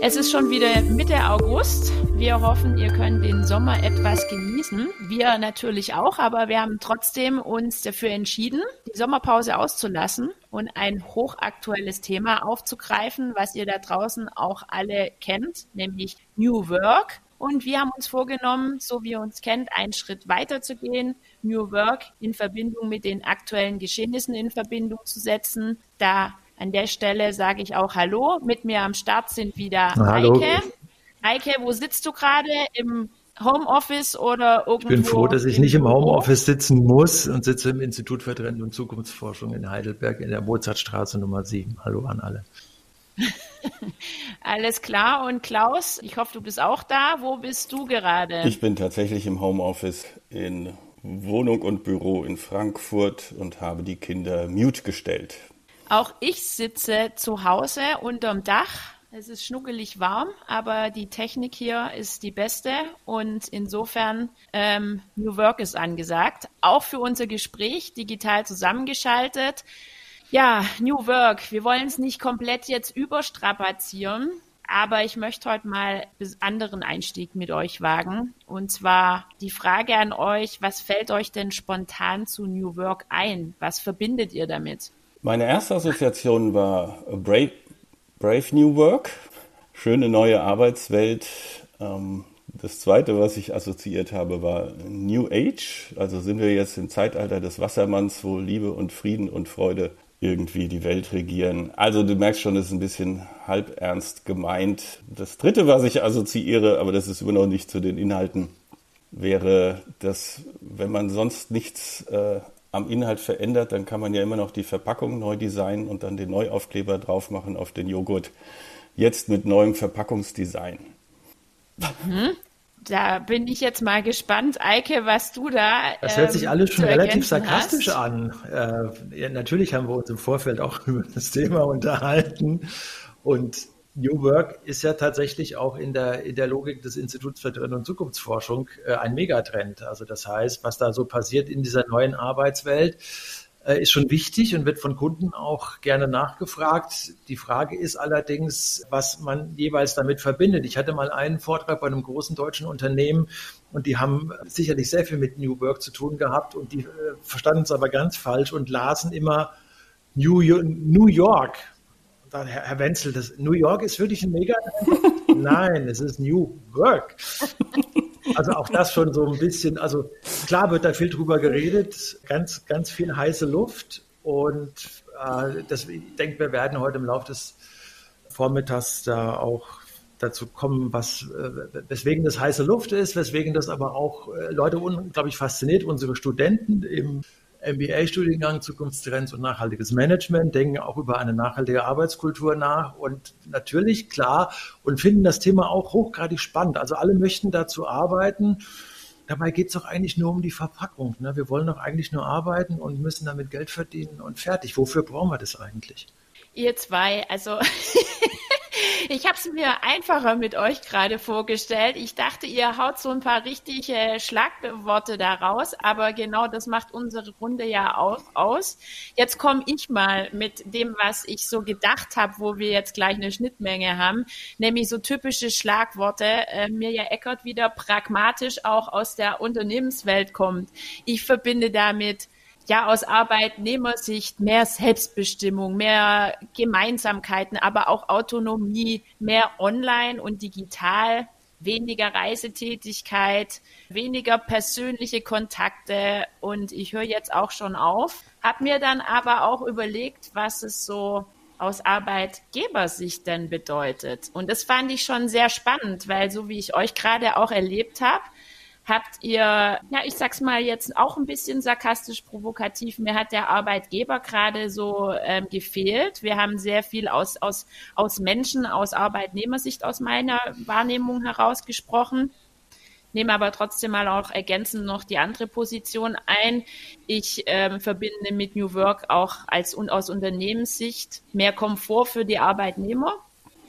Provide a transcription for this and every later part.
Es ist schon wieder Mitte August. Wir hoffen, ihr könnt den Sommer etwas genießen. Wir natürlich auch, aber wir haben trotzdem uns dafür entschieden, die Sommerpause auszulassen und ein hochaktuelles Thema aufzugreifen, was ihr da draußen auch alle kennt, nämlich New Work. Und wir haben uns vorgenommen, so wie ihr uns kennt, einen Schritt weiter zu gehen, New Work in Verbindung mit den aktuellen Geschehnissen in Verbindung zu setzen. Da an der Stelle sage ich auch Hallo. Mit mir am Start sind wieder Hallo. Eike. Eike, wo sitzt du gerade? Im Homeoffice oder irgendwo? Ich bin froh, dass ich nicht im Homeoffice sitzen muss und sitze im Institut für Trend- und Zukunftsforschung in Heidelberg in der Mozartstraße Nummer 7. Hallo an alle. Alles klar. Und Klaus, ich hoffe, du bist auch da. Wo bist du gerade? Ich bin tatsächlich im Homeoffice in Wohnung und Büro in Frankfurt und habe die Kinder mute gestellt. Auch ich sitze zu Hause unterm Dach. Es ist schnuckelig warm, aber die Technik hier ist die beste und insofern ähm, New Work ist angesagt. Auch für unser Gespräch digital zusammengeschaltet. Ja, New Work. Wir wollen es nicht komplett jetzt überstrapazieren, aber ich möchte heute mal einen anderen Einstieg mit euch wagen. Und zwar die Frage an euch, was fällt euch denn spontan zu New Work ein? Was verbindet ihr damit? Meine erste Assoziation war Brave, Brave New Work, schöne neue Arbeitswelt. Ähm, das zweite, was ich assoziiert habe, war New Age. Also sind wir jetzt im Zeitalter des Wassermanns, wo Liebe und Frieden und Freude irgendwie die Welt regieren. Also du merkst schon, das ist ein bisschen halb ernst gemeint. Das dritte, was ich assoziiere, aber das ist immer noch nicht zu den Inhalten, wäre, dass wenn man sonst nichts äh, am Inhalt verändert, dann kann man ja immer noch die Verpackung neu designen und dann den Neuaufkleber drauf machen auf den Joghurt. Jetzt mit neuem Verpackungsdesign. Mhm. Da bin ich jetzt mal gespannt, Eike, was du da. Das hört sich ähm, alles schon relativ sarkastisch hast. an. Äh, ja, natürlich haben wir uns im Vorfeld auch über das Thema unterhalten. Und New Work ist ja tatsächlich auch in der, in der Logik des Instituts für Trend- und Zukunftsforschung äh, ein Megatrend. Also das heißt, was da so passiert in dieser neuen Arbeitswelt, äh, ist schon wichtig und wird von Kunden auch gerne nachgefragt. Die Frage ist allerdings, was man jeweils damit verbindet. Ich hatte mal einen Vortrag bei einem großen deutschen Unternehmen und die haben sicherlich sehr viel mit New Work zu tun gehabt und die äh, verstanden es aber ganz falsch und lasen immer New, New York Herr, Herr Wenzel, das New York ist wirklich ein Mega. Nein, es ist New Work. Also auch das schon so ein bisschen, also klar wird da viel drüber geredet, ganz, ganz viel heiße Luft und äh, das, ich denke, wir werden heute im Laufe des Vormittags da auch dazu kommen, was, äh, weswegen das heiße Luft ist, weswegen das aber auch äh, Leute unglaublich fasziniert, unsere Studenten im MBA-Studiengang Zukunftstrends und nachhaltiges Management, denken auch über eine nachhaltige Arbeitskultur nach und natürlich klar und finden das Thema auch hochgradig spannend. Also alle möchten dazu arbeiten. Dabei geht es doch eigentlich nur um die Verpackung. Ne? Wir wollen doch eigentlich nur arbeiten und müssen damit Geld verdienen und fertig. Wofür brauchen wir das eigentlich? Ihr zwei, also Ich habe es mir einfacher mit euch gerade vorgestellt. Ich dachte, ihr haut so ein paar richtige Schlagworte daraus, aber genau das macht unsere Runde ja auch aus. Jetzt komme ich mal mit dem, was ich so gedacht habe, wo wir jetzt gleich eine Schnittmenge haben, nämlich so typische Schlagworte. Äh, Mirja Eckert wieder pragmatisch auch aus der Unternehmenswelt kommt. Ich verbinde damit ja aus Arbeitnehmersicht mehr Selbstbestimmung, mehr Gemeinsamkeiten, aber auch Autonomie, mehr online und digital, weniger Reisetätigkeit, weniger persönliche Kontakte und ich höre jetzt auch schon auf, habe mir dann aber auch überlegt, was es so aus Arbeitgebersicht denn bedeutet. Und das fand ich schon sehr spannend, weil so wie ich euch gerade auch erlebt habe, habt ihr, ja, ich sag's mal jetzt auch ein bisschen sarkastisch provokativ, mir hat der Arbeitgeber gerade so ähm, gefehlt. Wir haben sehr viel aus, aus, aus Menschen, aus Arbeitnehmersicht, aus meiner Wahrnehmung heraus gesprochen nehme aber trotzdem mal auch ergänzend noch die andere Position ein. Ich ähm, verbinde mit New Work auch als aus Unternehmenssicht mehr Komfort für die Arbeitnehmer,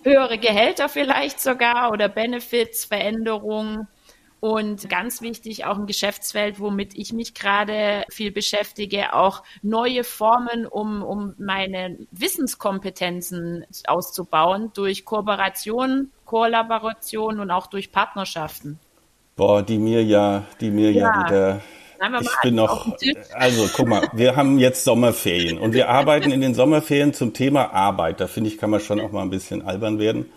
höhere Gehälter vielleicht sogar oder Benefits, Veränderungen, Und ganz wichtig, auch ein Geschäftsfeld, womit ich mich gerade viel beschäftige, auch neue Formen, um, um meine Wissenskompetenzen auszubauen durch Kooperation, Kollaboration und auch durch Partnerschaften. Boah, die mir ja, die mir ja, ja wieder ich bin noch, also guck mal, wir haben jetzt Sommerferien und wir arbeiten in den Sommerferien zum Thema Arbeit. Da finde ich, kann man schon auch mal ein bisschen albern werden.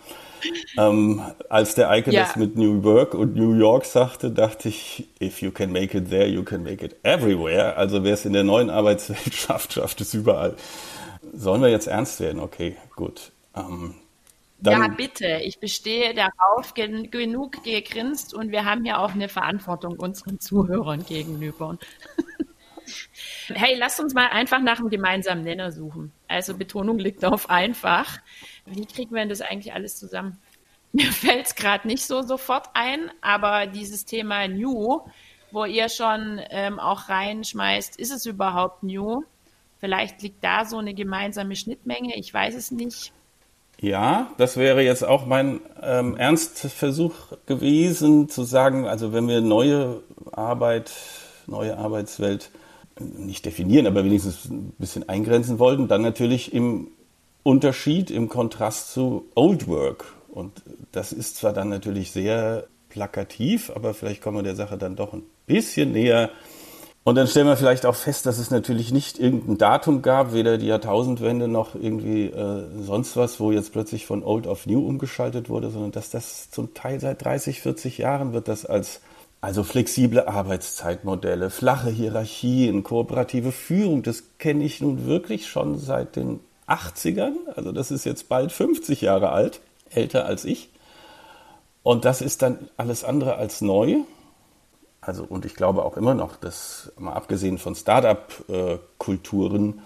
Ähm, als der Eike ja. das mit New York und New York sagte, dachte ich, if you can make it there, you can make it everywhere. Also wer es in der neuen Arbeitswelt schafft, schafft es überall. Sollen wir jetzt ernst werden? Okay, gut. Ähm, ja, bitte. Ich bestehe darauf, gen genug gegrinst und wir haben ja auch eine Verantwortung unseren Zuhörern gegenüber. Hey, lasst uns mal einfach nach einem gemeinsamen Nenner suchen. Also Betonung liegt auf einfach. Wie kriegen wir denn das eigentlich alles zusammen? Mir fällt es gerade nicht so sofort ein, aber dieses Thema New, wo ihr schon ähm, auch reinschmeißt, ist es überhaupt New? Vielleicht liegt da so eine gemeinsame Schnittmenge, ich weiß es nicht. Ja, das wäre jetzt auch mein ähm, Ernstversuch gewesen, zu sagen, also wenn wir neue Arbeit, neue Arbeitswelt nicht definieren, aber wenigstens ein bisschen eingrenzen wollten, dann natürlich im Unterschied, im Kontrast zu Old Work. Und das ist zwar dann natürlich sehr plakativ, aber vielleicht kommen wir der Sache dann doch ein bisschen näher. Und dann stellen wir vielleicht auch fest, dass es natürlich nicht irgendein Datum gab, weder die Jahrtausendwende noch irgendwie äh, sonst was, wo jetzt plötzlich von Old auf New umgeschaltet wurde, sondern dass das zum Teil seit 30, 40 Jahren wird das als also flexible Arbeitszeitmodelle, flache Hierarchien, kooperative Führung, das kenne ich nun wirklich schon seit den 80ern. Also das ist jetzt bald 50 Jahre alt, älter als ich. Und das ist dann alles andere als neu. Also, und ich glaube auch immer noch, dass, mal abgesehen von Start-up-Kulturen,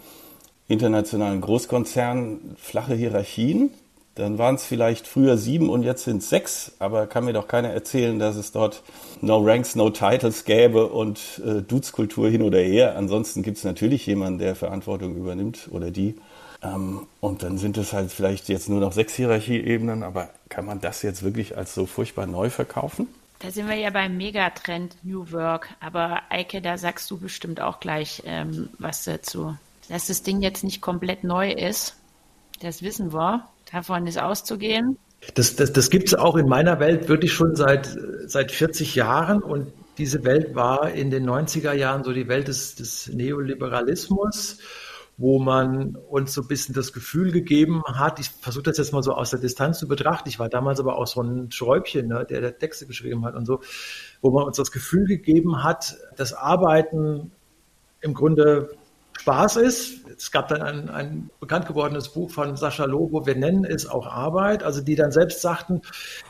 internationalen Großkonzernen, flache Hierarchien, dann waren es vielleicht früher sieben und jetzt sind es sechs, aber kann mir doch keiner erzählen, dass es dort No Ranks, No Titles gäbe und äh, Dudes-Kultur hin oder her. Ansonsten gibt es natürlich jemanden, der Verantwortung übernimmt oder die. Ähm, und dann sind es halt vielleicht jetzt nur noch sechs Hierarchieebenen, aber kann man das jetzt wirklich als so furchtbar neu verkaufen? Da sind wir ja beim Megatrend New Work, aber Eike, da sagst du bestimmt auch gleich ähm, was dazu. Dass das Ding jetzt nicht komplett neu ist, das wissen wir. Davon ist auszugehen. Das, das, das gibt es auch in meiner Welt wirklich schon seit, seit 40 Jahren und diese Welt war in den 90er Jahren so die Welt des, des Neoliberalismus, wo man uns so ein bisschen das Gefühl gegeben hat, ich versuche das jetzt mal so aus der Distanz zu betrachten, ich war damals aber auch so ein Schräubchen, ne, der, der Texte geschrieben hat und so, wo man uns das Gefühl gegeben hat, dass Arbeiten im Grunde Spaß ist. Es gab dann ein, ein bekannt gewordenes Buch von Sascha Lobo, wir nennen es auch Arbeit, also die dann selbst sagten,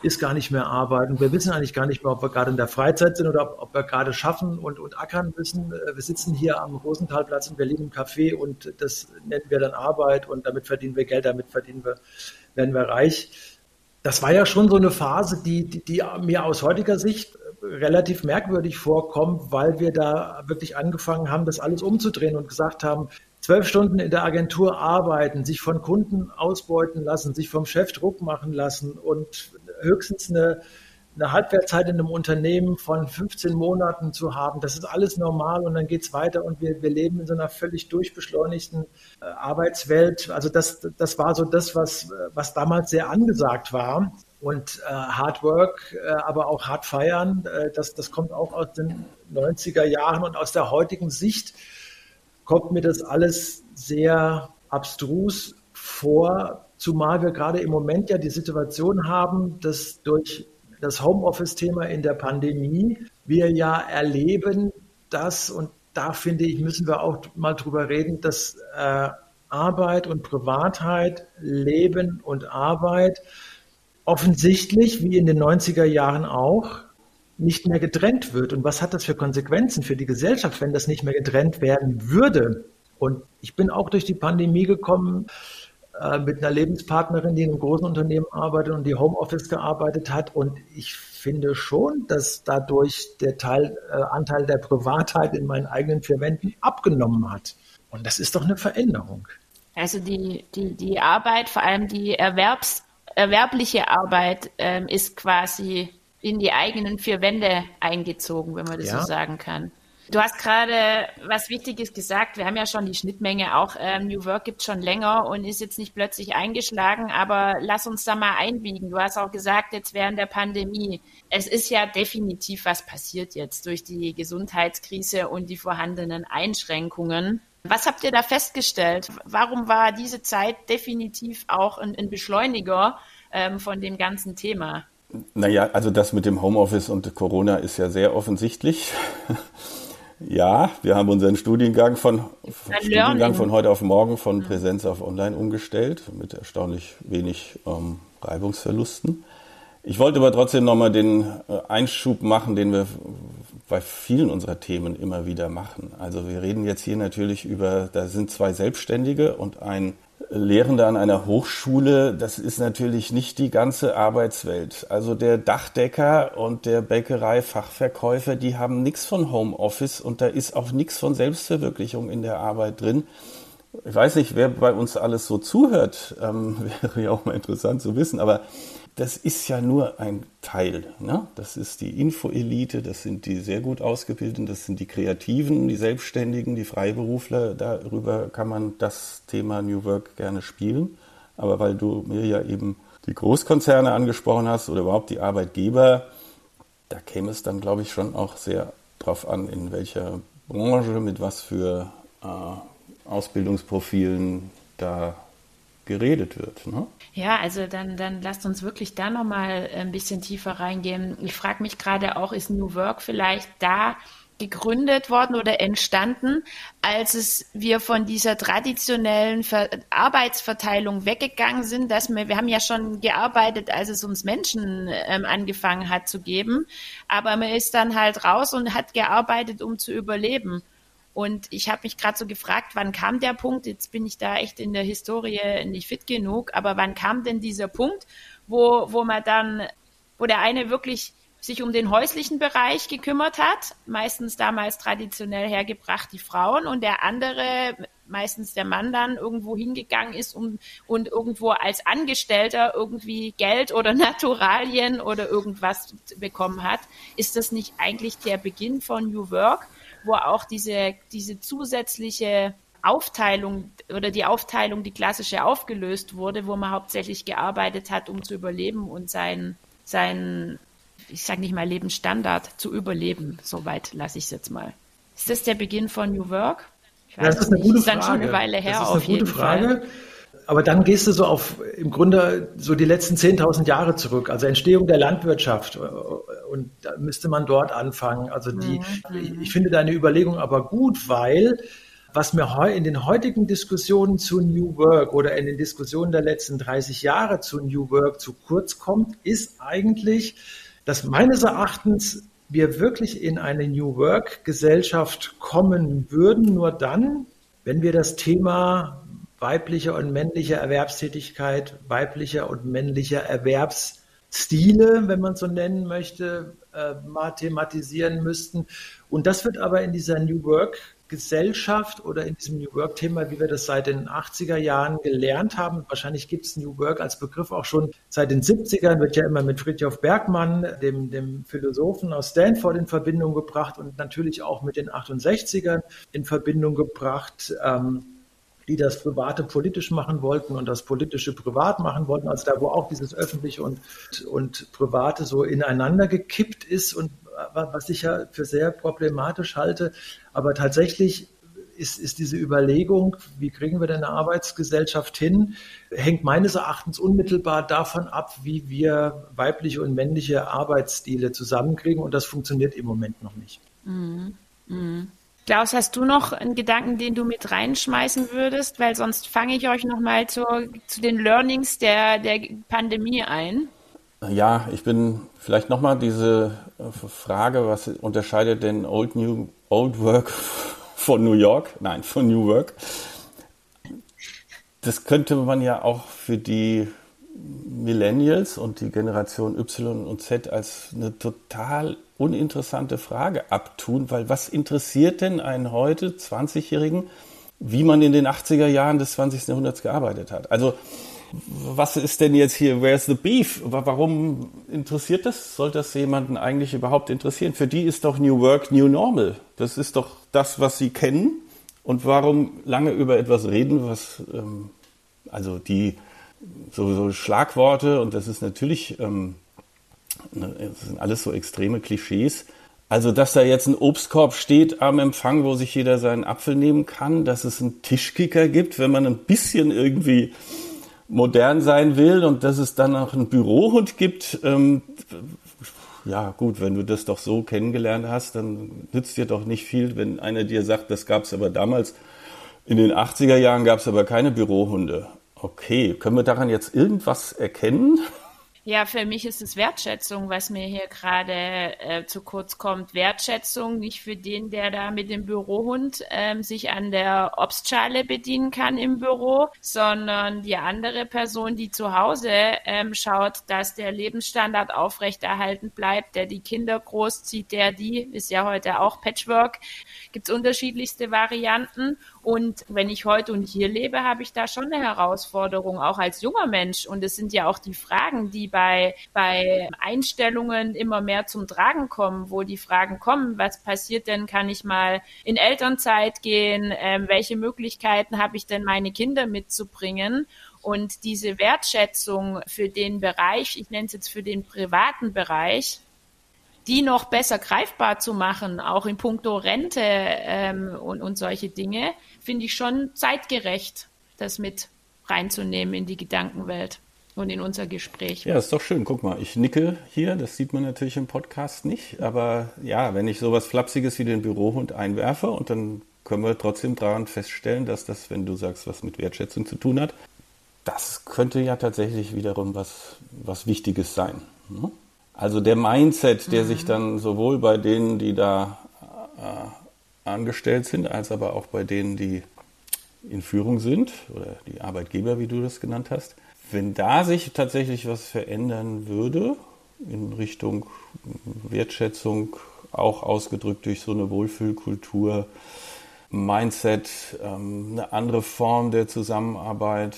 ist gar nicht mehr Arbeit. Und wir wissen eigentlich gar nicht mehr, ob wir gerade in der Freizeit sind oder ob, ob wir gerade schaffen und, und ackern müssen. Wir sitzen hier am Rosenthalplatz in Berlin im Café und das nennen wir dann Arbeit und damit verdienen wir Geld, damit verdienen wir, werden wir reich. Das war ja schon so eine Phase, die, die, die mir aus heutiger Sicht relativ merkwürdig vorkommt, weil wir da wirklich angefangen haben, das alles umzudrehen und gesagt haben, zwölf Stunden in der Agentur arbeiten, sich von Kunden ausbeuten lassen, sich vom Chef Druck machen lassen und höchstens eine, eine Halbwertszeit in einem Unternehmen von 15 Monaten zu haben, das ist alles normal und dann geht es weiter und wir, wir leben in so einer völlig durchbeschleunigten äh, Arbeitswelt. Also das, das war so das, was, was damals sehr angesagt war. Und äh, Hard Work, äh, aber auch Hard Feiern, äh, das, das kommt auch aus den 90er Jahren und aus der heutigen Sicht kommt mir das alles sehr abstrus vor, zumal wir gerade im Moment ja die Situation haben, dass durch das Homeoffice-Thema in der Pandemie wir ja erleben, dass, und da finde ich, müssen wir auch mal drüber reden, dass äh, Arbeit und Privatheit, Leben und Arbeit offensichtlich, wie in den 90er Jahren auch, nicht mehr getrennt wird. Und was hat das für Konsequenzen für die Gesellschaft, wenn das nicht mehr getrennt werden würde? Und ich bin auch durch die Pandemie gekommen äh, mit einer Lebenspartnerin, die in einem großen Unternehmen arbeitet und die Homeoffice gearbeitet hat. Und ich finde schon, dass dadurch der Teil, äh, Anteil der Privatheit in meinen eigenen vier Wänden abgenommen hat. Und das ist doch eine Veränderung. Also die, die, die Arbeit, vor allem die Erwerbs erwerbliche Arbeit ähm, ist quasi in die eigenen vier Wände eingezogen, wenn man das ja. so sagen kann. Du hast gerade was Wichtiges gesagt. Wir haben ja schon die Schnittmenge auch. Ähm, New Work gibt schon länger und ist jetzt nicht plötzlich eingeschlagen, aber lass uns da mal einbiegen. Du hast auch gesagt, jetzt während der Pandemie. Es ist ja definitiv was passiert jetzt durch die Gesundheitskrise und die vorhandenen Einschränkungen. Was habt ihr da festgestellt? Warum war diese Zeit definitiv auch ein, ein Beschleuniger ähm, von dem ganzen Thema? Naja, also das mit dem Homeoffice und Corona ist ja sehr offensichtlich. Ja, wir haben unseren Studiengang von, Studiengang von heute auf morgen von Präsenz auf Online umgestellt, mit erstaunlich wenig ähm, Reibungsverlusten. Ich wollte aber trotzdem nochmal den äh, Einschub machen, den wir bei vielen unserer Themen immer wieder machen. Also wir reden jetzt hier natürlich über, da sind zwei Selbstständige und ein Lehrende an einer Hochschule, das ist natürlich nicht die ganze Arbeitswelt. Also der Dachdecker und der Bäckereifachverkäufer, die haben nichts von Homeoffice und da ist auch nichts von Selbstverwirklichung in der Arbeit drin. Ich weiß nicht, wer bei uns alles so zuhört, ähm, wäre ja auch mal interessant zu wissen, aber das ist ja nur ein Teil. Ne? Das ist die Infoelite, das sind die sehr gut ausgebildeten, das sind die Kreativen, die Selbstständigen, die Freiberufler. Darüber kann man das Thema New Work gerne spielen. Aber weil du mir ja eben die Großkonzerne angesprochen hast oder überhaupt die Arbeitgeber, da käme es dann, glaube ich, schon auch sehr drauf an, in welcher Branche, mit was für äh, Ausbildungsprofilen da geredet wird. Ne? Ja, also dann, dann lasst uns wirklich da nochmal ein bisschen tiefer reingehen. Ich frage mich gerade auch, ist New Work vielleicht da gegründet worden oder entstanden, als es wir von dieser traditionellen Ver Arbeitsverteilung weggegangen sind, dass wir, wir haben ja schon gearbeitet, als es uns Menschen ähm, angefangen hat zu geben, aber man ist dann halt raus und hat gearbeitet, um zu überleben. Und ich habe mich gerade so gefragt, wann kam der Punkt? Jetzt bin ich da echt in der Historie nicht fit genug, aber wann kam denn dieser Punkt, wo, wo man dann, wo der eine wirklich sich um den häuslichen Bereich gekümmert hat, meistens damals traditionell hergebracht die Frauen und der andere, meistens der Mann dann irgendwo hingegangen ist um, und irgendwo als Angestellter irgendwie Geld oder Naturalien oder irgendwas bekommen hat. Ist das nicht eigentlich der Beginn von New Work? Wo auch diese, diese zusätzliche Aufteilung oder die Aufteilung, die klassische aufgelöst wurde, wo man hauptsächlich gearbeitet hat, um zu überleben und sein, sein ich sage nicht mal Lebensstandard zu überleben. Soweit lasse ich es jetzt mal. Ist das der Beginn von New Work? Ich weiß das ist eine gute Frage. Das ist dann schon eine Weile her das ist eine auf gute Frage. Fall aber dann gehst du so auf im Grunde so die letzten 10.000 Jahre zurück, also Entstehung der Landwirtschaft. Und da müsste man dort anfangen. Also die, mhm. ich finde deine Überlegung aber gut, weil was mir in den heutigen Diskussionen zu New Work oder in den Diskussionen der letzten 30 Jahre zu New Work zu kurz kommt, ist eigentlich, dass meines Erachtens wir wirklich in eine New Work Gesellschaft kommen würden, nur dann, wenn wir das Thema weibliche und männliche Erwerbstätigkeit, weiblicher und männlicher Erwerbsstile, wenn man so nennen möchte, äh, mathematisieren müssten. Und das wird aber in dieser New Work Gesellschaft oder in diesem New Work Thema, wie wir das seit den 80er Jahren gelernt haben. Wahrscheinlich gibt es New Work als Begriff auch schon seit den 70ern, wird ja immer mit Friedhof Bergmann, dem, dem Philosophen aus Stanford in Verbindung gebracht und natürlich auch mit den 68ern in Verbindung gebracht. Ähm, die das Private politisch machen wollten und das Politische privat machen wollten, also da, wo auch dieses Öffentliche und, und Private so ineinander gekippt ist und was ich ja für sehr problematisch halte. Aber tatsächlich ist, ist diese Überlegung, wie kriegen wir denn eine Arbeitsgesellschaft hin, hängt meines Erachtens unmittelbar davon ab, wie wir weibliche und männliche Arbeitsstile zusammenkriegen. Und das funktioniert im Moment noch nicht. Mhm. Mhm. Klaus, hast du noch einen Gedanken, den du mit reinschmeißen würdest? Weil sonst fange ich euch nochmal zu, zu den Learnings der, der Pandemie ein. Ja, ich bin vielleicht nochmal diese äh, Frage, was unterscheidet denn Old New Old Work von New York? Nein, von New Work. Das könnte man ja auch für die Millennials und die Generation Y und Z als eine total uninteressante Frage abtun, weil was interessiert denn einen heute 20-Jährigen, wie man in den 80er Jahren des 20. Jahrhunderts gearbeitet hat? Also was ist denn jetzt hier, where's the beef? Warum interessiert das? Soll das jemanden eigentlich überhaupt interessieren? Für die ist doch New Work New Normal. Das ist doch das, was sie kennen. Und warum lange über etwas reden, was, ähm, also die, so, so, Schlagworte, und das ist natürlich, ähm, ne, das sind alles so extreme Klischees, also, dass da jetzt ein Obstkorb steht am Empfang, wo sich jeder seinen Apfel nehmen kann, dass es einen Tischkicker gibt, wenn man ein bisschen irgendwie modern sein will und dass es dann auch einen Bürohund gibt. Ähm, ja, gut, wenn du das doch so kennengelernt hast, dann nützt dir doch nicht viel, wenn einer dir sagt, das gab es aber damals. In den 80er Jahren gab es aber keine Bürohunde. Okay, können wir daran jetzt irgendwas erkennen? Ja, für mich ist es Wertschätzung, was mir hier gerade äh, zu kurz kommt. Wertschätzung nicht für den, der da mit dem Bürohund ähm, sich an der Obstschale bedienen kann im Büro, sondern die andere Person, die zu Hause ähm, schaut, dass der Lebensstandard aufrechterhalten bleibt, der die Kinder großzieht, der die, ist ja heute auch Patchwork, gibt's unterschiedlichste Varianten und wenn ich heute und hier lebe, habe ich da schon eine Herausforderung, auch als junger Mensch. Und es sind ja auch die Fragen, die bei, bei Einstellungen immer mehr zum Tragen kommen, wo die Fragen kommen, was passiert denn, kann ich mal in Elternzeit gehen, ähm, welche Möglichkeiten habe ich denn, meine Kinder mitzubringen? Und diese Wertschätzung für den Bereich, ich nenne es jetzt für den privaten Bereich, die noch besser greifbar zu machen, auch in puncto Rente ähm, und, und solche Dinge, finde ich schon zeitgerecht, das mit reinzunehmen in die Gedankenwelt und in unser Gespräch. Ja, ist doch schön. Guck mal, ich nicke hier, das sieht man natürlich im Podcast nicht, aber ja, wenn ich sowas Flapsiges wie den Bürohund einwerfe und dann können wir trotzdem daran feststellen, dass das, wenn du sagst, was mit Wertschätzung zu tun hat, das könnte ja tatsächlich wiederum was, was Wichtiges sein. Ne? Also der Mindset, der mhm. sich dann sowohl bei denen, die da äh, angestellt sind, als aber auch bei denen, die in Führung sind oder die Arbeitgeber, wie du das genannt hast, wenn da sich tatsächlich was verändern würde in Richtung Wertschätzung, auch ausgedrückt durch so eine Wohlfühlkultur, Mindset, ähm, eine andere Form der Zusammenarbeit,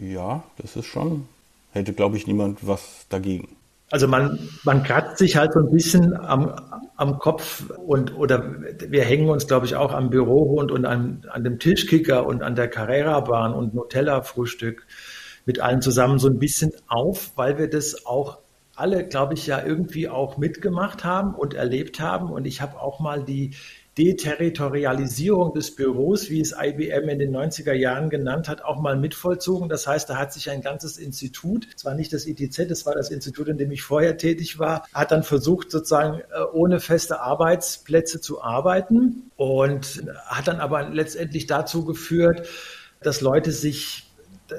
ja, das ist schon, hätte, glaube ich, niemand was dagegen. Also man, man kratzt sich halt so ein bisschen am, am Kopf und oder wir hängen uns, glaube ich, auch am Bürohund und an, an dem Tischkicker und an der Carrera-Bahn und Nutella-Frühstück mit allen zusammen so ein bisschen auf, weil wir das auch alle, glaube ich, ja irgendwie auch mitgemacht haben und erlebt haben. Und ich habe auch mal die Deterritorialisierung des Büros, wie es IBM in den 90er Jahren genannt hat, auch mal mitvollzogen. Das heißt, da hat sich ein ganzes Institut, zwar nicht das ITZ, das war das Institut, in dem ich vorher tätig war, hat dann versucht, sozusagen äh, ohne feste Arbeitsplätze zu arbeiten und hat dann aber letztendlich dazu geführt, dass Leute sich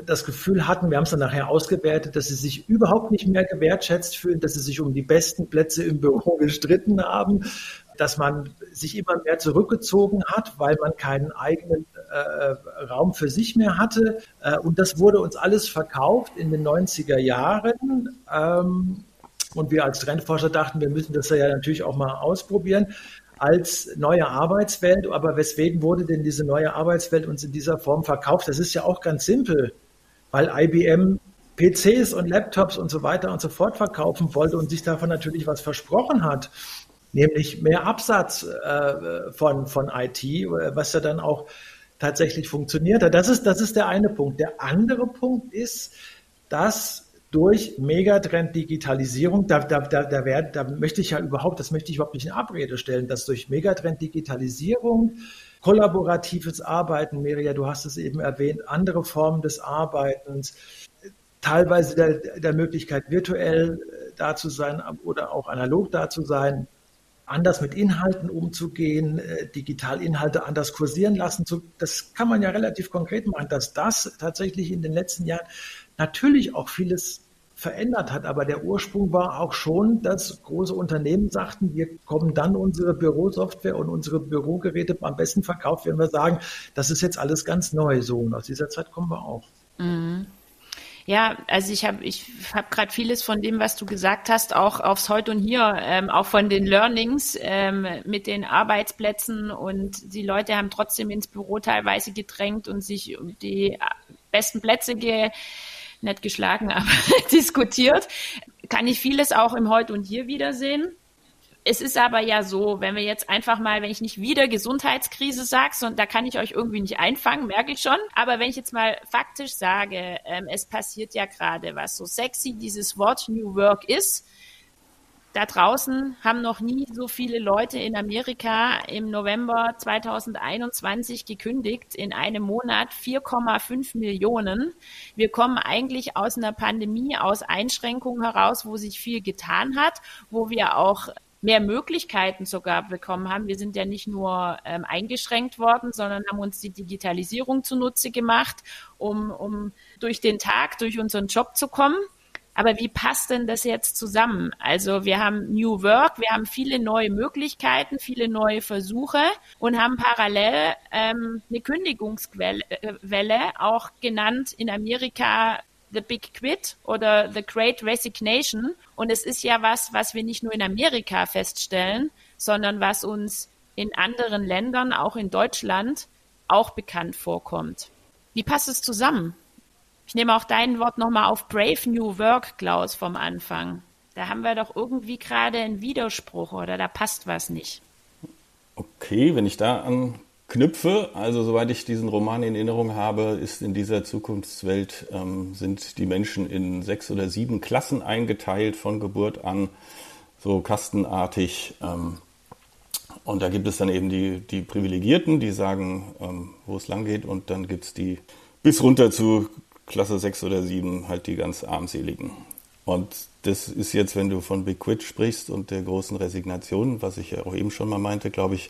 das Gefühl hatten, wir haben es dann nachher ausgewertet, dass sie sich überhaupt nicht mehr gewertschätzt fühlen, dass sie sich um die besten Plätze im Büro gestritten haben, dass man sich immer mehr zurückgezogen hat, weil man keinen eigenen äh, Raum für sich mehr hatte. Äh, und das wurde uns alles verkauft in den 90er Jahren. Ähm, und wir als Trendforscher dachten, wir müssen das ja natürlich auch mal ausprobieren als neue Arbeitswelt. Aber weswegen wurde denn diese neue Arbeitswelt uns in dieser Form verkauft? Das ist ja auch ganz simpel, weil IBM PCs und Laptops und so weiter und so fort verkaufen wollte und sich davon natürlich was versprochen hat nämlich mehr Absatz äh, von, von IT, was ja dann auch tatsächlich funktioniert hat. Das ist, das ist der eine Punkt. Der andere Punkt ist, dass durch Megatrend Digitalisierung, da, da, da, da, werd, da möchte ich ja überhaupt, das möchte ich überhaupt nicht in Abrede stellen, dass durch Megatrend Digitalisierung kollaboratives Arbeiten, Meria, du hast es eben erwähnt, andere Formen des Arbeitens, teilweise der, der Möglichkeit, virtuell da zu sein oder auch analog da zu sein, anders mit Inhalten umzugehen, äh, digital Inhalte anders kursieren lassen. Das kann man ja relativ konkret machen, dass das tatsächlich in den letzten Jahren natürlich auch vieles verändert hat. Aber der Ursprung war auch schon, dass große Unternehmen sagten, wir kommen dann unsere Bürosoftware und unsere Bürogeräte am besten verkauft, wenn wir sagen, das ist jetzt alles ganz neu so. Und aus dieser Zeit kommen wir auch. Mhm. Ja, also ich habe ich hab gerade vieles von dem, was du gesagt hast, auch aufs Heute und Hier, ähm, auch von den Learnings ähm, mit den Arbeitsplätzen und die Leute haben trotzdem ins Büro teilweise gedrängt und sich um die besten Plätze ge nicht geschlagen, aber diskutiert, kann ich vieles auch im Heute und Hier wiedersehen. Es ist aber ja so, wenn wir jetzt einfach mal, wenn ich nicht wieder Gesundheitskrise sage, sondern da kann ich euch irgendwie nicht einfangen, merke ich schon. Aber wenn ich jetzt mal faktisch sage, ähm, es passiert ja gerade was, so sexy dieses Wort New Work ist, da draußen haben noch nie so viele Leute in Amerika im November 2021 gekündigt. In einem Monat 4,5 Millionen. Wir kommen eigentlich aus einer Pandemie, aus Einschränkungen heraus, wo sich viel getan hat, wo wir auch mehr Möglichkeiten sogar bekommen haben. Wir sind ja nicht nur ähm, eingeschränkt worden, sondern haben uns die Digitalisierung zunutze gemacht, um, um durch den Tag, durch unseren Job zu kommen. Aber wie passt denn das jetzt zusammen? Also wir haben New Work, wir haben viele neue Möglichkeiten, viele neue Versuche und haben parallel ähm, eine Kündigungswelle, äh, auch genannt in Amerika The Big Quit oder The Great Resignation. Und es ist ja was, was wir nicht nur in Amerika feststellen, sondern was uns in anderen Ländern, auch in Deutschland, auch bekannt vorkommt. Wie passt es zusammen? Ich nehme auch dein Wort nochmal auf Brave New Work, Klaus, vom Anfang. Da haben wir doch irgendwie gerade einen Widerspruch oder da passt was nicht. Okay, wenn ich da anknüpfe, also soweit ich diesen Roman in Erinnerung habe, ist in dieser Zukunftswelt, ähm, sind die Menschen in sechs oder sieben Klassen eingeteilt von Geburt an, so kastenartig. Ähm, und da gibt es dann eben die, die Privilegierten, die sagen, ähm, wo es lang geht, und dann gibt es die bis runter zu Klasse 6 oder 7 halt die ganz armseligen. Und das ist jetzt, wenn du von Big Quit sprichst und der großen Resignation, was ich ja auch eben schon mal meinte, glaube ich,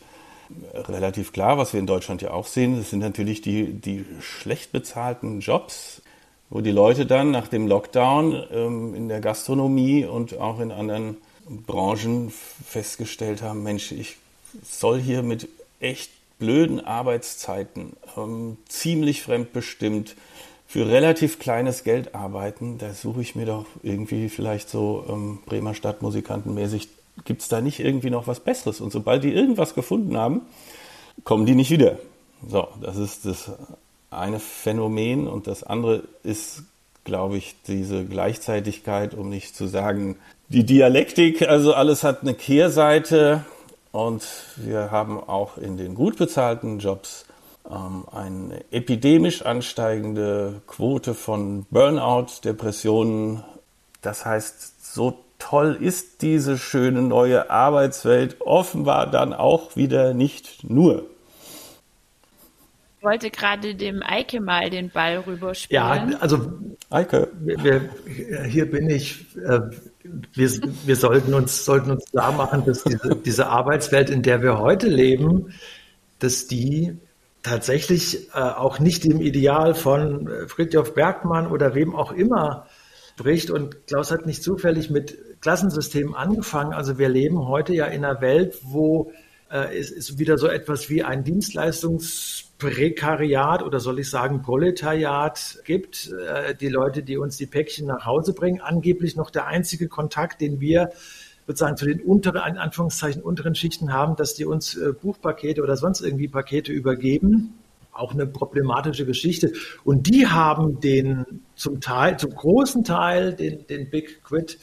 relativ klar, was wir in Deutschland ja auch sehen. Das sind natürlich die, die schlecht bezahlten Jobs, wo die Leute dann nach dem Lockdown ähm, in der Gastronomie und auch in anderen Branchen festgestellt haben, Mensch, ich soll hier mit echt blöden Arbeitszeiten, ähm, ziemlich fremdbestimmt, für relativ kleines Geld arbeiten, da suche ich mir doch irgendwie vielleicht so ähm, Bremer Stadtmusikantenmäßig, gibt es da nicht irgendwie noch was Besseres? Und sobald die irgendwas gefunden haben, kommen die nicht wieder. So, das ist das eine Phänomen und das andere ist, glaube ich, diese Gleichzeitigkeit, um nicht zu sagen, die Dialektik, also alles hat eine Kehrseite und wir haben auch in den gut bezahlten Jobs ähm, eine epidemisch ansteigende Quote von Burnout, Depressionen. Das heißt, so toll ist diese schöne neue Arbeitswelt offenbar dann auch wieder nicht nur. Ich wollte gerade dem Eike mal den Ball rüberspielen. Ja, also Eike. Wir, hier bin ich. Äh, wir, wir sollten uns sollten uns klar machen, dass diese, diese Arbeitswelt, in der wir heute leben, dass die tatsächlich äh, auch nicht dem Ideal von äh, Friedhof Bergmann oder wem auch immer bricht. Und Klaus hat nicht zufällig mit Klassensystemen angefangen. Also wir leben heute ja in einer Welt, wo äh, es, es wieder so etwas wie ein Dienstleistungsprekariat oder soll ich sagen Proletariat gibt. Äh, die Leute, die uns die Päckchen nach Hause bringen, angeblich noch der einzige Kontakt, den wir sozusagen zu den unteren, in Anführungszeichen, unteren Schichten haben, dass die uns äh, Buchpakete oder sonst irgendwie Pakete übergeben. Auch eine problematische Geschichte. Und die haben den zum Teil, zum großen Teil den, den Big Quit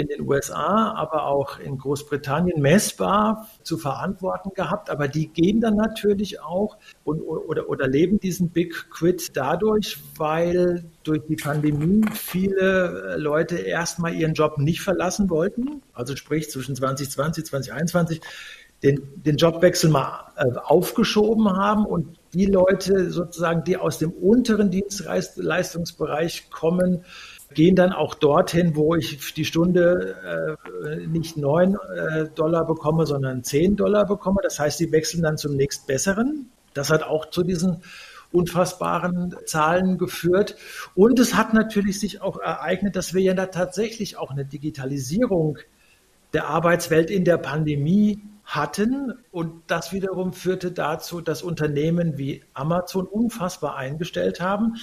in den USA, aber auch in Großbritannien messbar zu verantworten gehabt. Aber die gehen dann natürlich auch und, oder, oder leben diesen Big Quit dadurch, weil durch die Pandemie viele Leute erstmal ihren Job nicht verlassen wollten. Also sprich zwischen 2020, 2021 den, den Jobwechsel mal äh, aufgeschoben haben und die Leute sozusagen, die aus dem unteren Dienstleistungsbereich kommen, gehen dann auch dorthin, wo ich die Stunde äh, nicht neun äh, Dollar bekomme, sondern zehn Dollar bekomme. Das heißt, sie wechseln dann zum nächstbesseren. Das hat auch zu diesen unfassbaren Zahlen geführt. Und es hat natürlich sich auch ereignet, dass wir ja da tatsächlich auch eine Digitalisierung der Arbeitswelt in der Pandemie hatten. Und das wiederum führte dazu, dass Unternehmen wie Amazon unfassbar eingestellt haben.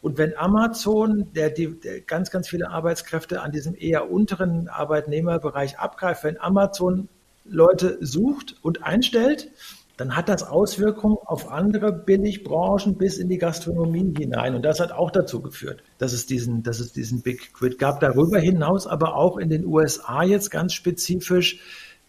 Und wenn Amazon, der, der ganz, ganz viele Arbeitskräfte an diesem eher unteren Arbeitnehmerbereich abgreift, wenn Amazon Leute sucht und einstellt, dann hat das Auswirkungen auf andere Billigbranchen bis in die Gastronomie hinein. Und das hat auch dazu geführt, dass es diesen, dass es diesen Big Quit gab. Darüber hinaus aber auch in den USA jetzt ganz spezifisch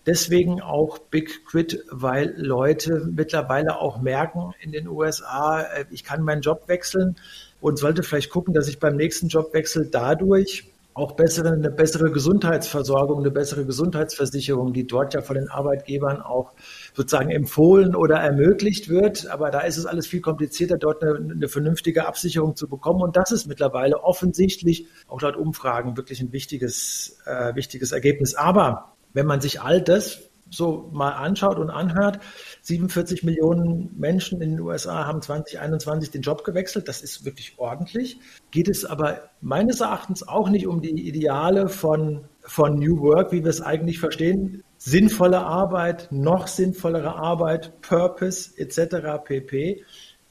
Deswegen auch Big Quit, weil Leute mittlerweile auch merken in den USA, äh, ich kann meinen Job wechseln und sollte vielleicht gucken, dass ich beim nächsten Jobwechsel dadurch auch bessere, eine bessere Gesundheitsversorgung, eine bessere Gesundheitsversicherung, die dort ja von den Arbeitgebern auch sozusagen empfohlen oder ermöglicht wird. Aber da ist es alles viel komplizierter, dort eine, eine vernünftige Absicherung zu bekommen. Und das ist mittlerweile offensichtlich, auch laut Umfragen, wirklich ein wichtiges, äh, wichtiges Ergebnis. Aber wenn man sich all das so mal anschaut und anhört, 47 Millionen Menschen in den USA haben 2021 den Job gewechselt. Das ist wirklich ordentlich. Geht es aber meines Erachtens auch nicht um die Ideale von, von New Work, wie wir es eigentlich verstehen. Sinnvolle Arbeit, noch sinnvollere Arbeit, Purpose etc. pp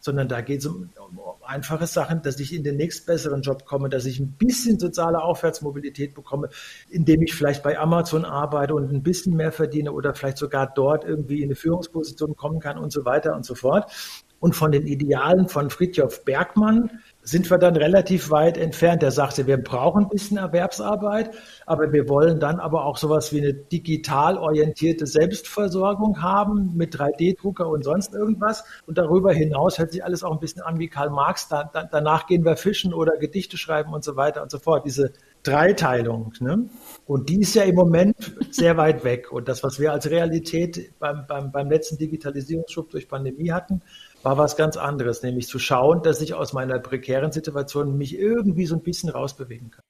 sondern da geht es um, um, einfache Sachen, dass ich in den nächstbesseren Job komme, dass ich ein bisschen soziale Aufwärtsmobilität bekomme, indem ich vielleicht bei Amazon arbeite und ein bisschen mehr verdiene oder vielleicht sogar dort irgendwie in eine Führungsposition kommen kann und so weiter und so fort. Und von den Idealen von Fritjof Bergmann sind wir dann relativ weit entfernt. Der sagte, wir brauchen ein bisschen Erwerbsarbeit, aber wir wollen dann aber auch sowas wie eine digital orientierte Selbstversorgung haben mit 3D-Drucker und sonst irgendwas. Und darüber hinaus hört sich alles auch ein bisschen an wie Karl Marx. Da, da, danach gehen wir fischen oder Gedichte schreiben und so weiter und so fort. Diese Dreiteilung. Ne? Und die ist ja im Moment sehr weit weg. Und das, was wir als Realität beim, beim, beim letzten Digitalisierungsschub durch Pandemie hatten, war was ganz anderes, nämlich zu schauen, dass ich aus meiner prekären Situation mich irgendwie so ein bisschen rausbewegen kann.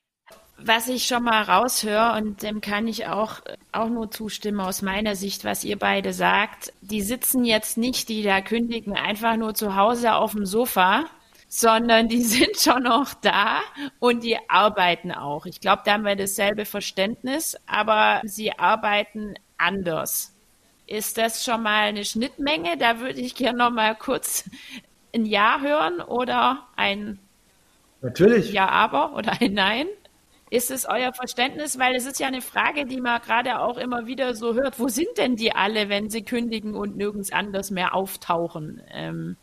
Was ich schon mal raushöre, und dem kann ich auch, auch nur zustimmen aus meiner Sicht, was ihr beide sagt, die sitzen jetzt nicht, die da kündigen, einfach nur zu Hause auf dem Sofa, sondern die sind schon noch da und die arbeiten auch. Ich glaube, da haben wir dasselbe Verständnis, aber sie arbeiten anders. Ist das schon mal eine Schnittmenge? Da würde ich gerne noch mal kurz ein Ja hören oder ein Natürlich. Ja, aber oder ein Nein. Ist es euer Verständnis? Weil es ist ja eine Frage, die man gerade auch immer wieder so hört. Wo sind denn die alle, wenn sie kündigen und nirgends anders mehr auftauchen? Ähm,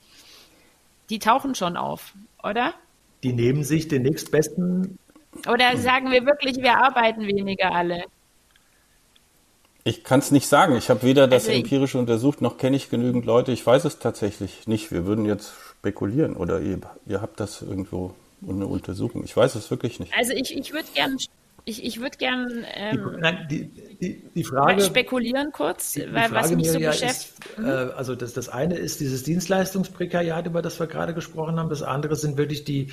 die tauchen schon auf, oder? Die nehmen sich den nächstbesten. Oder sagen wir wirklich, wir arbeiten weniger alle? Ich kann es nicht sagen. Ich habe weder das also empirische untersucht, noch kenne ich genügend Leute. Ich weiß es tatsächlich nicht. Wir würden jetzt spekulieren oder ihr, ihr habt das irgendwo eine Untersuchung. Ich weiß es wirklich nicht. Also ich, ich würde gern ich, ich würde gern ähm, die, die, die, Frage, spekulieren kurz, die, weil was mich so beschäftigt. Äh, also das, das eine ist dieses Dienstleistungsprekariat, über das wir gerade gesprochen haben. Das andere sind wirklich die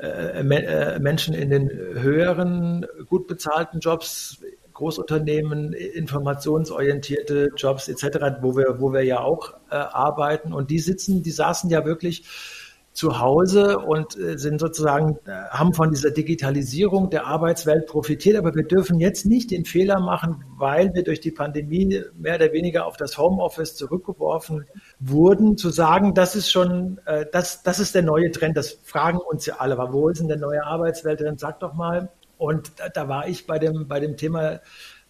äh, äh Menschen in den höheren, gut bezahlten Jobs, Großunternehmen, informationsorientierte Jobs etc., wo wir, wo wir ja auch äh, arbeiten. Und die sitzen, die saßen ja wirklich zu Hause und äh, sind sozusagen, äh, haben von dieser Digitalisierung der Arbeitswelt profitiert. Aber wir dürfen jetzt nicht den Fehler machen, weil wir durch die Pandemie mehr oder weniger auf das Homeoffice zurückgeworfen wurden, zu sagen, das ist schon, äh, das, das ist der neue Trend. Das fragen uns ja alle. Wo ist denn der neue Arbeitswelt drin? Sag doch mal. Und da, da war ich bei dem, bei dem Thema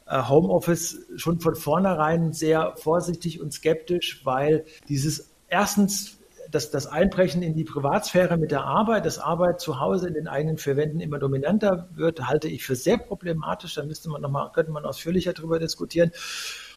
äh, Homeoffice schon von vornherein sehr vorsichtig und skeptisch, weil dieses erstens das, das Einbrechen in die Privatsphäre mit der Arbeit, dass Arbeit zu Hause in den eigenen vier Wänden immer dominanter wird, halte ich für sehr problematisch. Da müsste man noch mal, könnte man ausführlicher darüber diskutieren.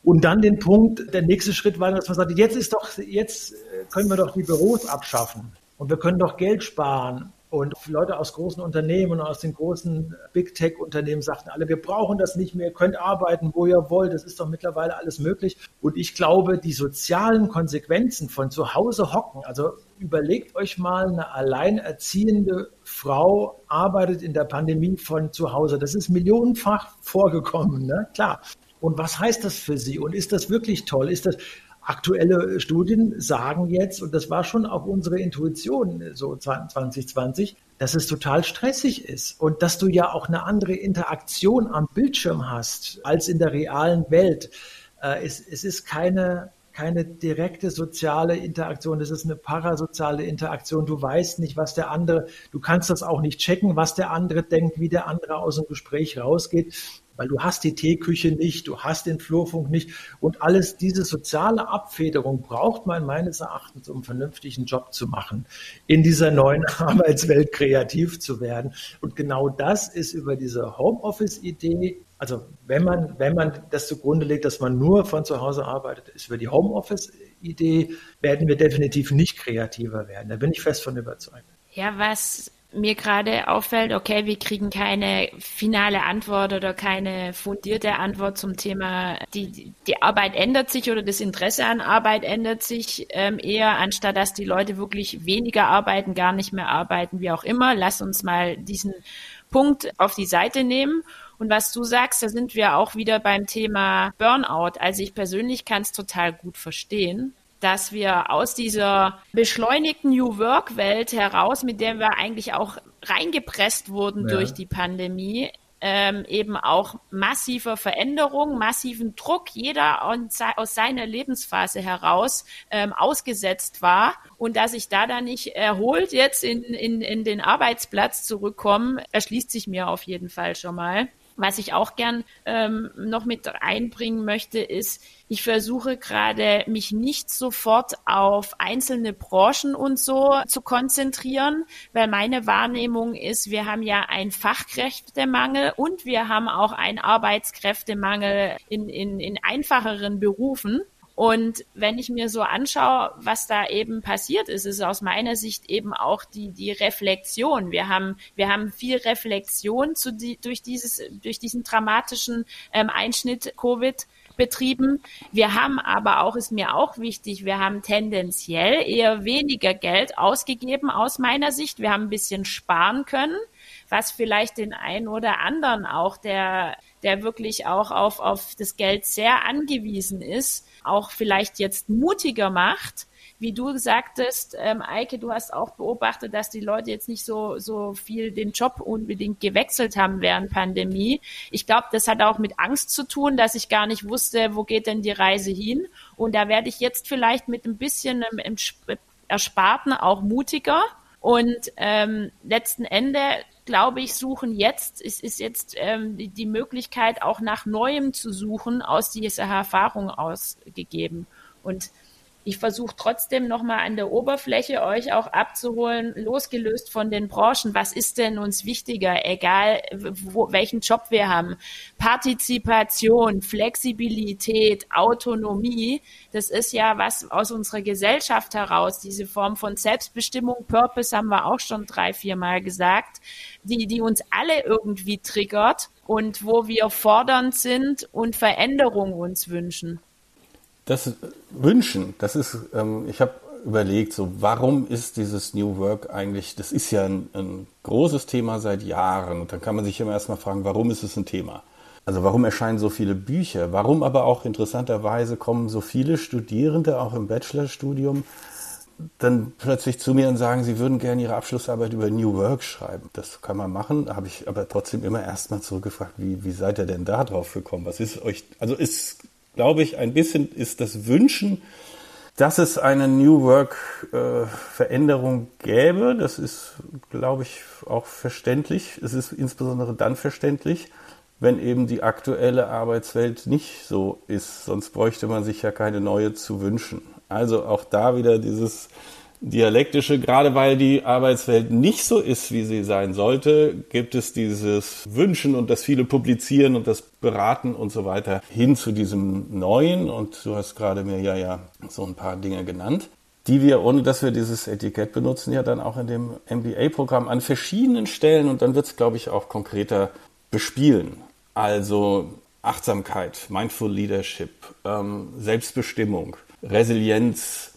Und dann den Punkt, der nächste Schritt war, dass man sagt, jetzt ist doch, jetzt können wir doch die Büros abschaffen und wir können doch Geld sparen. Und Leute aus großen Unternehmen und aus den großen Big Tech Unternehmen sagten alle, wir brauchen das nicht mehr, ihr könnt arbeiten, wo ihr wollt, das ist doch mittlerweile alles möglich. Und ich glaube, die sozialen Konsequenzen von zu Hause hocken, also überlegt euch mal, eine alleinerziehende Frau arbeitet in der Pandemie von zu Hause. Das ist millionenfach vorgekommen, ne? klar. Und was heißt das für sie? Und ist das wirklich toll? Ist das, aktuelle Studien sagen jetzt, und das war schon auch unsere Intuition so 2020, dass es total stressig ist und dass du ja auch eine andere Interaktion am Bildschirm hast als in der realen Welt. Äh, es, es ist keine, keine direkte soziale Interaktion, es ist eine parasoziale Interaktion. Du weißt nicht, was der andere, du kannst das auch nicht checken, was der andere denkt, wie der andere aus dem Gespräch rausgeht weil du hast die Teeküche nicht, du hast den Flurfunk nicht und alles diese soziale Abfederung braucht man meines Erachtens, um einen vernünftigen Job zu machen, in dieser neuen Arbeitswelt kreativ zu werden. Und genau das ist über diese Homeoffice-Idee also wenn man, wenn man das zugrunde legt, dass man nur von zu Hause arbeitet, ist über die Homeoffice-Idee, werden wir definitiv nicht kreativer werden. Da bin ich fest von überzeugt. Ja, was mir gerade auffällt, okay, wir kriegen keine finale Antwort oder keine fundierte Antwort zum Thema, die, die Arbeit ändert sich oder das Interesse an Arbeit ändert sich ähm, eher, anstatt dass die Leute wirklich weniger arbeiten, gar nicht mehr arbeiten, wie auch immer. Lass uns mal diesen Punkt auf die Seite nehmen. Und was du sagst, da sind wir auch wieder beim Thema Burnout. Also ich persönlich kann es total gut verstehen dass wir aus dieser beschleunigten New Work Welt heraus, mit der wir eigentlich auch reingepresst wurden ja. durch die Pandemie, ähm, eben auch massiver Veränderung, massiven Druck, jeder aus seiner Lebensphase heraus ähm, ausgesetzt war und dass ich da dann nicht erholt jetzt in, in, in den Arbeitsplatz zurückkomme, erschließt sich mir auf jeden Fall schon mal. Was ich auch gern ähm, noch mit einbringen möchte, ist, ich versuche gerade, mich nicht sofort auf einzelne Branchen und so zu konzentrieren, weil meine Wahrnehmung ist, wir haben ja einen Fachkräftemangel und wir haben auch einen Arbeitskräftemangel in, in, in einfacheren Berufen. Und wenn ich mir so anschaue, was da eben passiert ist, ist aus meiner Sicht eben auch die, die Reflexion. Wir haben, wir haben viel Reflexion zu die, durch dieses, durch diesen dramatischen ähm, Einschnitt Covid betrieben. Wir haben aber auch, ist mir auch wichtig, wir haben tendenziell eher weniger Geld ausgegeben aus meiner Sicht. Wir haben ein bisschen sparen können, was vielleicht den einen oder anderen auch, der, der wirklich auch auf, auf das Geld sehr angewiesen ist, auch vielleicht jetzt mutiger macht, wie du sagtest, ähm, Eike, du hast auch beobachtet, dass die Leute jetzt nicht so, so viel den Job unbedingt gewechselt haben während Pandemie. Ich glaube, das hat auch mit Angst zu tun, dass ich gar nicht wusste, wo geht denn die Reise hin. Und da werde ich jetzt vielleicht mit ein bisschen im, Ersparten auch mutiger. Und ähm, letzten Ende glaube ich, suchen jetzt, es ist jetzt ähm, die, Möglichkeit, auch nach Neuem zu suchen, aus dieser Erfahrung ausgegeben. Und ich versuche trotzdem nochmal an der Oberfläche euch auch abzuholen, losgelöst von den Branchen. Was ist denn uns wichtiger, egal wo, welchen Job wir haben? Partizipation, Flexibilität, Autonomie, das ist ja was aus unserer Gesellschaft heraus, diese Form von Selbstbestimmung, Purpose haben wir auch schon drei, vier Mal gesagt, die, die uns alle irgendwie triggert und wo wir fordernd sind und Veränderung uns wünschen. Das Wünschen, das ist, ähm, ich habe überlegt, so warum ist dieses New Work eigentlich, das ist ja ein, ein großes Thema seit Jahren. Und dann kann man sich immer erstmal fragen, warum ist es ein Thema? Also warum erscheinen so viele Bücher? Warum aber auch interessanterweise kommen so viele Studierende auch im Bachelorstudium dann plötzlich zu mir und sagen, sie würden gerne ihre Abschlussarbeit über New Work schreiben. Das kann man machen, habe ich aber trotzdem immer erstmal zurückgefragt, wie, wie seid ihr denn da drauf gekommen? Was ist euch, also ist glaube ich, ein bisschen ist das Wünschen, dass es eine New Work äh, Veränderung gäbe. Das ist, glaube ich, auch verständlich. Es ist insbesondere dann verständlich, wenn eben die aktuelle Arbeitswelt nicht so ist. Sonst bräuchte man sich ja keine neue zu wünschen. Also auch da wieder dieses dialektische, gerade weil die Arbeitswelt nicht so ist, wie sie sein sollte, gibt es dieses Wünschen und das viele Publizieren und das Beraten und so weiter hin zu diesem Neuen. Und du hast gerade mir ja ja so ein paar Dinge genannt, die wir, ohne dass wir dieses Etikett benutzen, ja dann auch in dem MBA-Programm an verschiedenen Stellen und dann wird es, glaube ich, auch konkreter bespielen. Also Achtsamkeit, Mindful Leadership, ähm, Selbstbestimmung, Resilienz,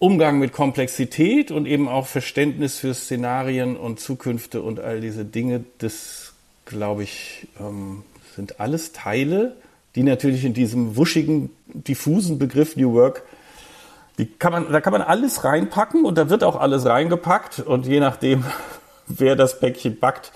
Umgang mit Komplexität und eben auch Verständnis für Szenarien und Zukünfte und all diese Dinge, das glaube ich, ähm, sind alles Teile, die natürlich in diesem wuschigen, diffusen Begriff New Work, die kann man, da kann man alles reinpacken und da wird auch alles reingepackt und je nachdem, wer das Päckchen packt,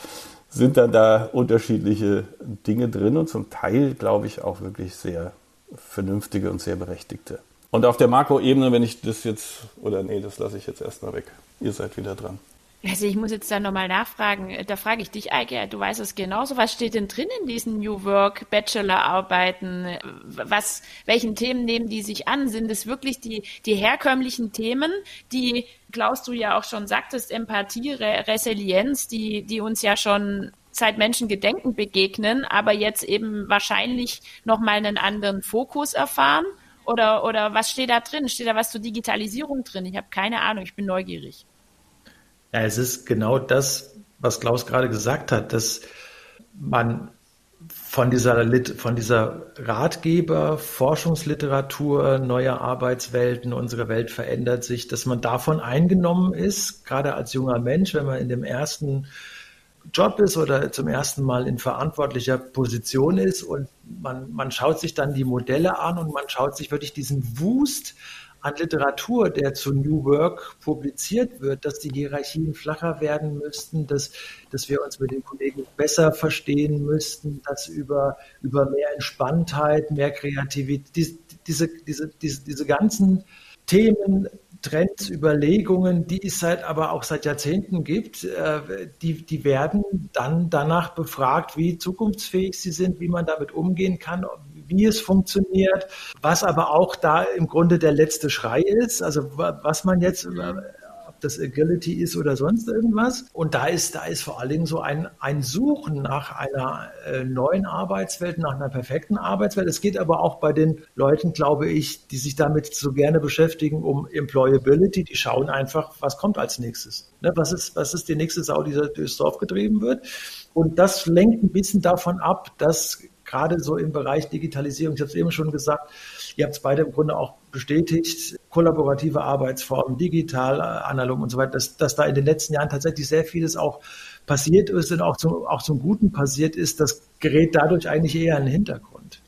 sind dann da unterschiedliche Dinge drin und zum Teil, glaube ich, auch wirklich sehr vernünftige und sehr berechtigte. Und auf der Makroebene, wenn ich das jetzt, oder nee, das lasse ich jetzt erstmal weg. Ihr seid wieder dran. Also ich muss jetzt da nochmal nachfragen, da frage ich dich, Eike, du weißt es genauso, was steht denn drin in diesen New Work Bachelorarbeiten? Was, welchen Themen nehmen die sich an? Sind es wirklich die, die herkömmlichen Themen, die, Klaus, du ja auch schon sagtest, Empathie, Re Resilienz, die, die uns ja schon seit Menschengedenken begegnen, aber jetzt eben wahrscheinlich nochmal einen anderen Fokus erfahren? Oder, oder was steht da drin? Steht da was zur Digitalisierung drin? Ich habe keine Ahnung, ich bin neugierig. Ja, es ist genau das, was Klaus gerade gesagt hat, dass man von dieser, von dieser Ratgeber, Forschungsliteratur, neue Arbeitswelten, unsere Welt verändert sich, dass man davon eingenommen ist, gerade als junger Mensch, wenn man in dem ersten Job ist oder zum ersten Mal in verantwortlicher Position ist und man, man schaut sich dann die Modelle an und man schaut sich wirklich diesen Wust an Literatur, der zu New Work publiziert wird, dass die Hierarchien flacher werden müssten, dass, dass wir uns mit den Kollegen besser verstehen müssten, dass über, über mehr Entspanntheit, mehr Kreativität, diese, diese, diese, diese, diese ganzen Themen, Trends, Überlegungen, die es seit aber auch seit Jahrzehnten gibt, äh, die, die werden dann danach befragt, wie zukunftsfähig sie sind, wie man damit umgehen kann, wie es funktioniert, was aber auch da im Grunde der letzte Schrei ist, also was man jetzt ob das Agility ist oder sonst irgendwas. Und da ist, da ist vor allen Dingen so ein, ein Suchen nach einer äh, neuen Arbeitswelt, nach einer perfekten Arbeitswelt. Es geht aber auch bei den Leuten, glaube ich, die sich damit so gerne beschäftigen, um Employability. Die schauen einfach, was kommt als nächstes. Ne, was, ist, was ist die nächste Sau, die durchs Dorf getrieben wird? Und das lenkt ein bisschen davon ab, dass gerade so im Bereich Digitalisierung, ich habe es eben schon gesagt, ihr habt es beide im Grunde auch bestätigt, kollaborative Arbeitsformen, digital, analog und so weiter, dass, dass da in den letzten Jahren tatsächlich sehr vieles auch passiert ist und auch zum, auch zum Guten passiert ist, das gerät dadurch eigentlich eher in den Hintergrund.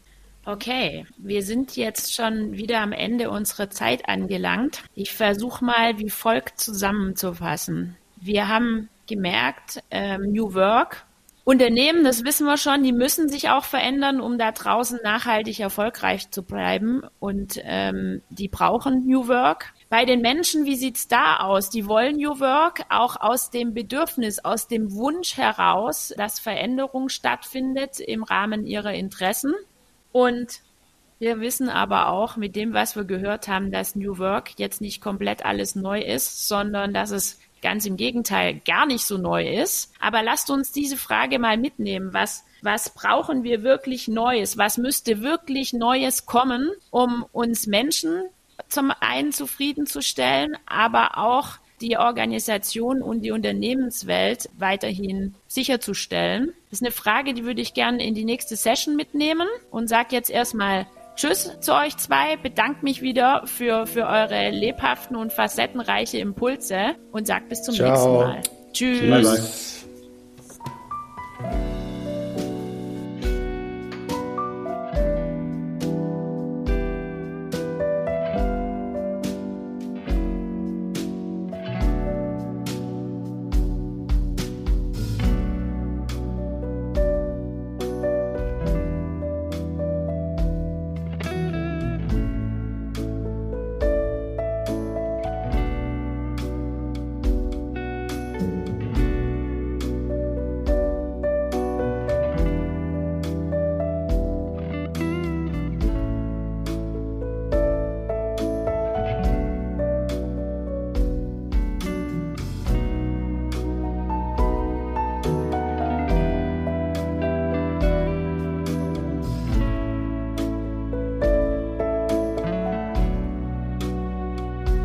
Okay, wir sind jetzt schon wieder am Ende unserer Zeit angelangt. Ich versuche mal wie folgt zusammenzufassen. Wir haben gemerkt, ähm, New Work Unternehmen, das wissen wir schon, die müssen sich auch verändern, um da draußen nachhaltig erfolgreich zu bleiben. Und ähm, die brauchen New Work. Bei den Menschen, wie sieht's da aus? Die wollen New Work auch aus dem Bedürfnis, aus dem Wunsch heraus, dass Veränderung stattfindet im Rahmen ihrer Interessen. Und wir wissen aber auch mit dem, was wir gehört haben, dass New Work jetzt nicht komplett alles neu ist, sondern dass es ganz im Gegenteil gar nicht so neu ist. Aber lasst uns diese Frage mal mitnehmen. Was, was brauchen wir wirklich Neues? Was müsste wirklich Neues kommen, um uns Menschen zum einen zufriedenzustellen, aber auch die Organisation und die Unternehmenswelt weiterhin sicherzustellen? Das ist eine Frage, die würde ich gerne in die nächste Session mitnehmen und sage jetzt erstmal Tschüss zu euch zwei, bedankt mich wieder für, für eure lebhaften und facettenreiche Impulse und sagt bis zum Ciao. nächsten Mal. Tschüss. Bye, bye.